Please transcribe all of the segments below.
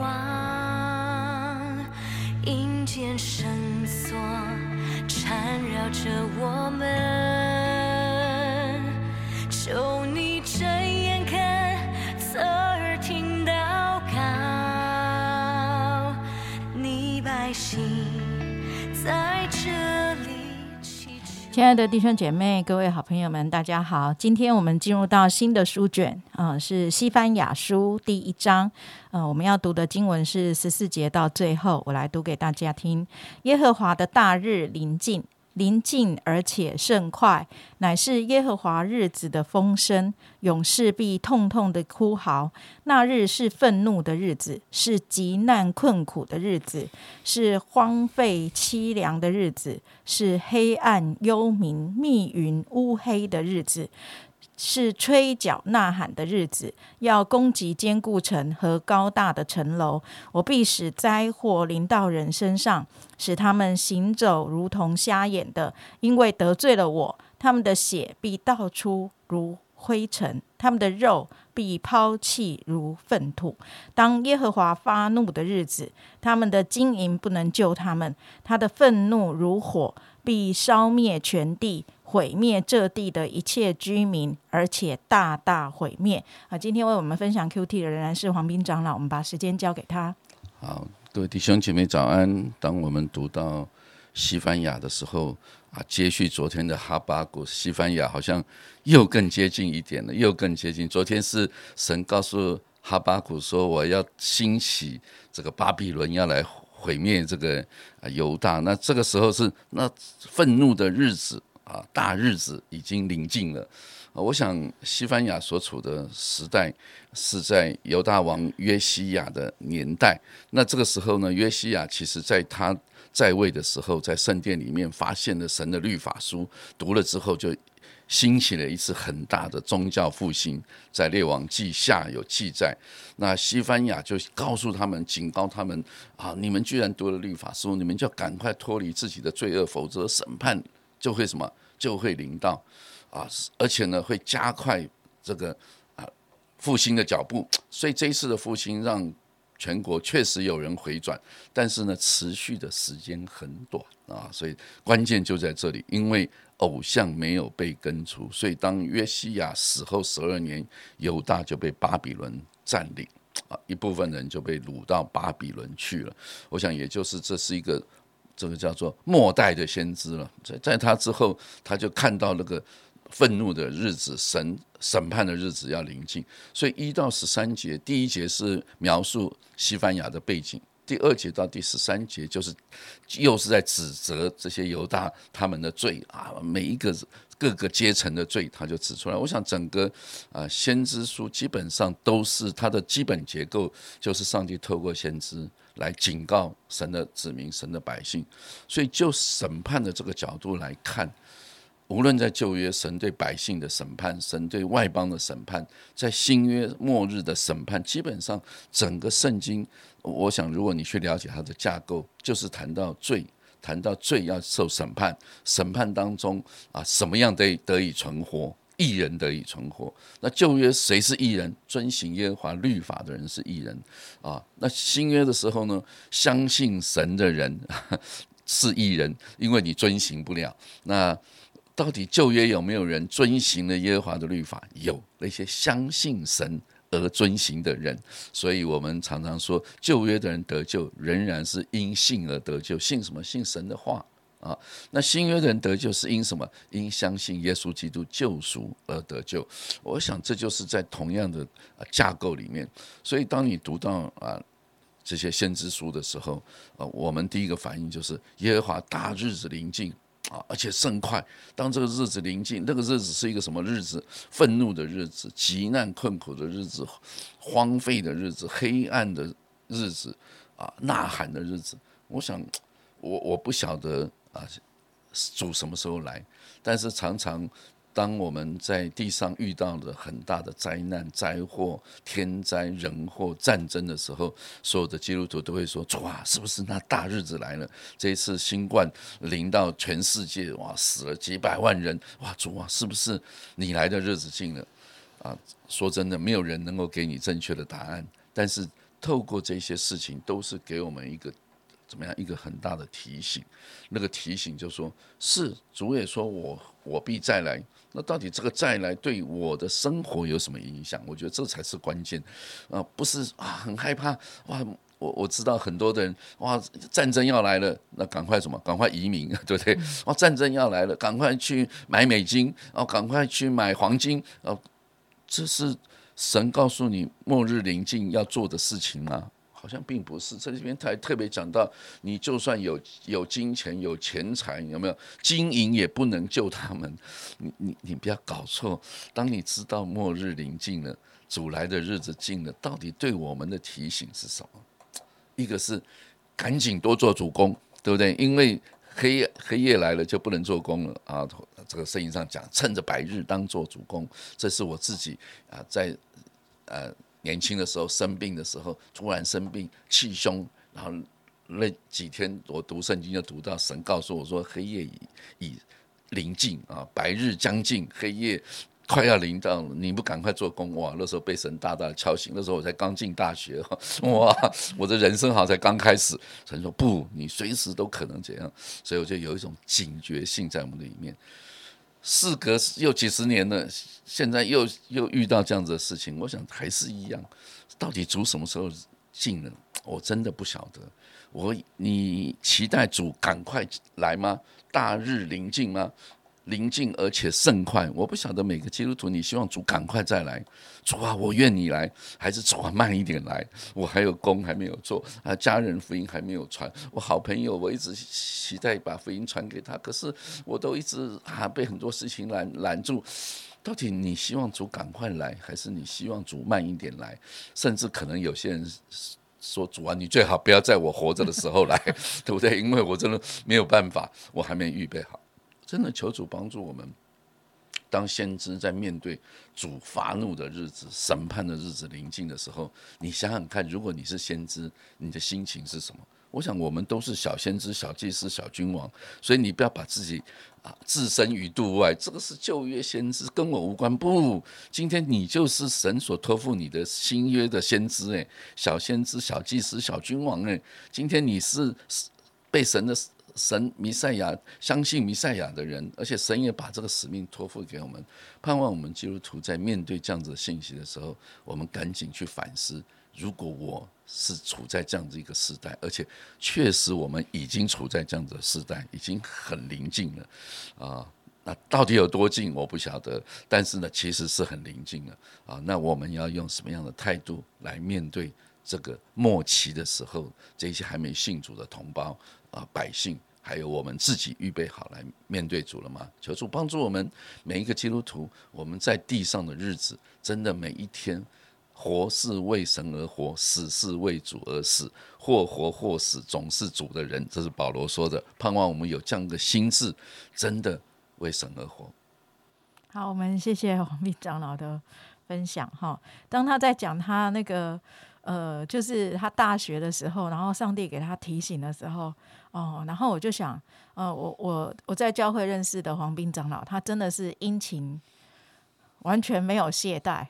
光，阴间绳索缠绕着我们，求你睁眼看，侧耳听祷告，你百姓在这里。亲爱的弟兄姐妹、各位好朋友们，大家好！今天我们进入到新的书卷，啊、是西班牙书第一章。呃，我们要读的经文是十四节到最后，我来读给大家听。耶和华的大日临近，临近而且甚快，乃是耶和华日子的风声，勇士必痛痛的哭嚎。那日是愤怒的日子，是极难困苦的日子，是荒废凄凉的日子，是黑暗幽冥密云乌黑的日子，是吹角呐喊的日子。要攻击坚固城和高大的城楼，我必使灾祸临到人身上，使他们行走如同瞎眼的，因为得罪了我。他们的血必倒出如灰尘，他们的肉必抛弃如粪土。当耶和华发怒的日子，他们的金银不能救他们，他的愤怒如火，必烧灭全地，毁灭这地的一切居民，而且大大毁灭。啊，今天为我们分享 Q T 的仍然是黄斌长老，我们把时间交给他。好，各位弟兄姐妹早安。当我们读到西班牙的时候啊，接续昨天的哈巴谷，西班牙好像又更接近一点了，又更接近。昨天是神告诉哈巴谷说，我要兴起这个巴比伦，要来毁灭这个犹大。那这个时候是那愤怒的日子啊，大日子已经临近了。我想西班牙所处的时代是在犹大王约西亚的年代。那这个时候呢，约西亚其实在他在位的时候，在圣殿里面发现了神的律法书，读了之后就兴起了一次很大的宗教复兴，在列王记下有记载。那西班牙就告诉他们，警告他们啊，你们居然读了律法书，你们就赶快脱离自己的罪恶，否则审判就会什么就会临到啊，而且呢会加快这个啊复兴的脚步。所以这一次的复兴让全国确实有人回转，但是呢，持续的时间很短啊，所以关键就在这里，因为偶像没有被根除，所以当约西亚死后十二年，犹大就被巴比伦占领啊，一部分人就被掳到巴比伦去了。我想，也就是这是一个这个叫做末代的先知了，在在他之后，他就看到那个愤怒的日子，审审判的日子要临近。所以一到十三节，第一节是描述西班牙的背景，第二节到第十三节就是又是在指责这些犹大他们的罪啊，每一个各个阶层的罪，他就指出来。我想整个啊先知书基本上都是它的基本结构，就是上帝透过先知来警告神的子民、神的百姓。所以就审判的这个角度来看。无论在旧约神对百姓的审判，神对外邦的审判，在新约末日的审判，基本上整个圣经，我想如果你去了解它的架构，就是谈到罪，谈到罪要受审判，审判当中啊，什么样得得以存活？艺人得以存活。那旧约谁是艺人？遵行耶和华律法的人是艺人啊。那新约的时候呢，相信神的人 是艺人，因为你遵行不了。那到底旧约有没有人遵行了耶和华的律法？有那些相信神而遵行的人，所以我们常常说，旧约的人得救，仍然是因信而得救。信什么？信神的话啊。那新约的人得救是因什么？因相信耶稣基督救赎而得救。我想这就是在同样的架构里面。所以当你读到啊。这些先知书的时候，呃，我们第一个反应就是耶和华大日子临近，啊，而且甚快。当这个日子临近，那个日子是一个什么日子？愤怒的日子，极难困苦的日子，荒废的日子，黑暗的日子，啊，呐喊的日子。我想，我我不晓得啊，主什么时候来，但是常常。当我们在地上遇到了很大的灾难、灾祸、天灾人祸、战争的时候，所有的基督徒都会说：“主啊，是不是那大日子来了？这一次新冠临到全世界，哇，死了几百万人，哇，主啊，是不是你来的日子近了？”啊，说真的，没有人能够给你正确的答案。但是透过这些事情，都是给我们一个怎么样一个很大的提醒。那个提醒就是说：是主也说我我必再来。那到底这个再来对我的生活有什么影响？我觉得这才是关键啊！不是啊，很害怕哇！我我知道很多的人哇，战争要来了，那赶快什么？赶快移民，对不对？哇，战争要来了，赶快去买美金，然后赶快去买黄金，哦，这是神告诉你末日临近要做的事情吗？好像并不是，在这边他还特别讲到，你就算有有金钱有钱财，有没有经营也不能救他们。你你你不要搞错，当你知道末日临近了，主来的日子近了，到底对我们的提醒是什么？一个是赶紧多做主攻，对不对？因为黑夜黑夜来了就不能做工了啊。这个圣经上讲，趁着白日当做主攻，这是我自己啊在呃。年轻的时候生病的时候，突然生病气胸，然后那几天我读圣经就读到神告诉我说黑夜已已临近啊，白日将近，黑夜快要临到了，你不赶快做工哇！那时候被神大大敲醒，那时候我才刚进大学哇，我的人生好像才刚开始。神说不，你随时都可能这样，所以我就有一种警觉性在我们的里面。事隔又几十年了，现在又又遇到这样子的事情，我想还是一样。到底主什么时候进呢？我真的不晓得。我你期待主赶快来吗？大日临近吗？临近而且甚快，我不晓得每个基督徒，你希望主赶快再来，主啊，我愿你来，还是主啊慢一点来？我还有工还没有做啊，家人福音还没有传，我好朋友我一直期待把福音传给他，可是我都一直啊被很多事情拦拦住。到底你希望主赶快来，还是你希望主慢一点来？甚至可能有些人说主啊，你最好不要在我活着的时候来，对不对？因为我真的没有办法，我还没预备好。真的求主帮助我们，当先知在面对主发怒的日子、审判的日子临近的时候，你想想看，如果你是先知，你的心情是什么？我想我们都是小先知、小祭司、小君王，所以你不要把自己啊置身于度外。这个是旧约先知，跟我无关。不，今天你就是神所托付你的新约的先知，诶，小先知、小祭司、小君王，诶，今天你是被神的。神弥赛亚相信弥赛亚的人，而且神也把这个使命托付给我们，盼望我们基督徒在面对这样子的信息的时候，我们赶紧去反思：如果我是处在这样子一个时代，而且确实我们已经处在这样子的时代，已经很临近了啊，那到底有多近我不晓得，但是呢，其实是很临近了啊。那我们要用什么样的态度来面对这个末期的时候，这些还没信主的同胞？啊，百姓还有我们自己预备好来面对主了吗？求主帮助我们每一个基督徒，我们在地上的日子，真的每一天活是为神而活，死是为主而死，或活或死，总是主的人。这是保罗说的。盼望我们有这样的心智，真的为神而活。好，我们谢谢黄斌长老的分享。哈，当他在讲他那个。呃，就是他大学的时候，然后上帝给他提醒的时候，哦，然后我就想，呃，我我我在教会认识的黄斌长老，他真的是殷勤，完全没有懈怠，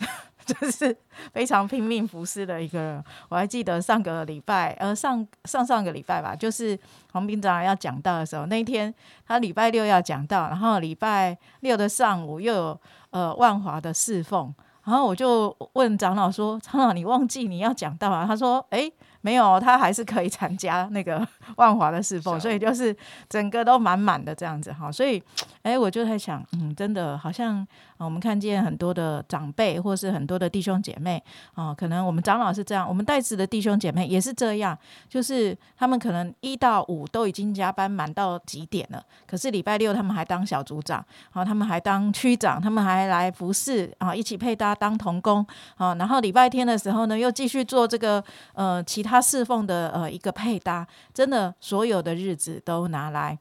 就是非常拼命服侍的一个人。我还记得上个礼拜，呃，上上上个礼拜吧，就是黄斌长老要讲到的时候，那一天他礼拜六要讲到，然后礼拜六的上午又有呃万华的侍奉。然后我就问长老说：“长老，你忘记你要讲到啊？”他说：“哎。”没有，他还是可以参加那个 万华的侍奉，所以就是整个都满满的这样子哈。所以，哎，我就在想，嗯，真的好像啊我们看见很多的长辈，或是很多的弟兄姐妹啊，可能我们长老是这样，我们代子的弟兄姐妹也是这样，就是他们可能一到五都已经加班满到极点了，可是礼拜六他们还当小组长，啊，他们还当区长，他们还来服侍啊，一起配搭当童工啊，然后礼拜天的时候呢，又继续做这个呃其。他侍奉的呃一个配搭，真的所有的日子都拿来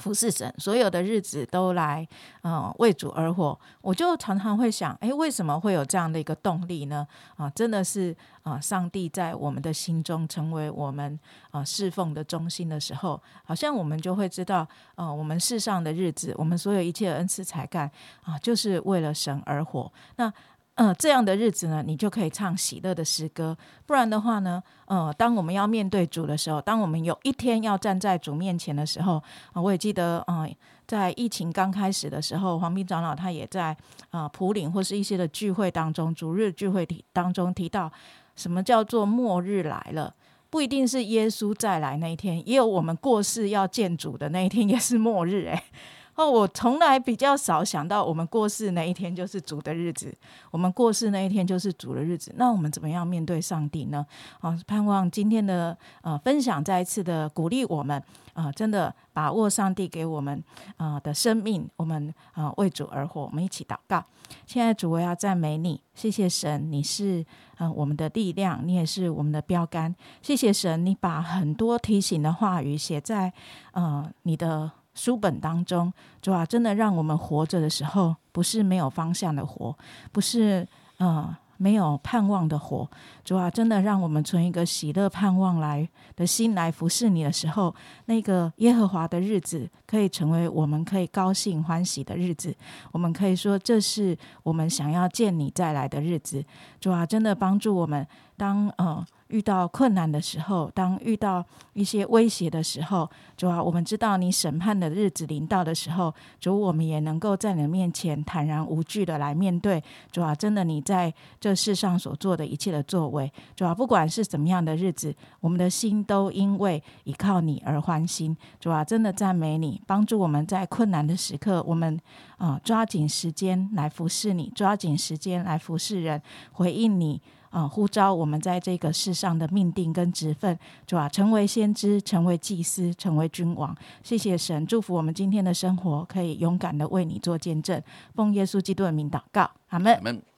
服侍神，所有的日子都来嗯为主而活。我就常常会想，哎，为什么会有这样的一个动力呢？啊，真的是啊，上帝在我们的心中成为我们啊侍奉的中心的时候，好像我们就会知道，呃，我们世上的日子，我们所有一切恩赐才干啊，就是为了神而活。那呃，这样的日子呢，你就可以唱喜乐的诗歌。不然的话呢，呃，当我们要面对主的时候，当我们有一天要站在主面前的时候，啊，我也记得，啊，在疫情刚开始的时候，黄斌长老他也在啊普岭或是一些的聚会当中，主日聚会提当中提到，什么叫做末日来了？不一定是耶稣再来那一天，也有我们过世要见主的那一天，也是末日。诶。哦，我从来比较少想到，我们过世那一天就是主的日子，我们过世那一天就是主的日子。那我们怎么样面对上帝呢？啊，盼望今天的呃分享再一次的鼓励我们啊，真的把握上帝给我们啊的生命，我们啊为主而活。我们一起祷告。现在主，我要赞美你，谢谢神，你是嗯我们的力量，你也是我们的标杆。谢谢神，你把很多提醒的话语写在呃你的。书本当中，主啊，真的让我们活着的时候，不是没有方向的活，不是呃没有盼望的活。主啊，真的让我们存一个喜乐盼望来的心来服侍你的时候，那个耶和华的日子可以成为我们可以高兴欢喜的日子。我们可以说，这是我们想要见你再来的日子。主啊，真的帮助我们，当呃。遇到困难的时候，当遇到一些威胁的时候，主啊，我们知道你审判的日子临到的时候，主，我们也能够在你的面前坦然无惧的来面对。主啊，真的你在这世上所做的一切的作为，主啊，不管是怎么样的日子，我们的心都因为依靠你而欢心。主啊，真的赞美你，帮助我们在困难的时刻，我们啊抓紧时间来服侍你，抓紧时间来服侍人，回应你。啊！呼召我们在这个世上的命定跟职分，主啊，成为先知，成为祭司，成为君王。谢谢神，祝福我们今天的生活，可以勇敢的为你做见证。奉耶稣基督的名祷告，阿门。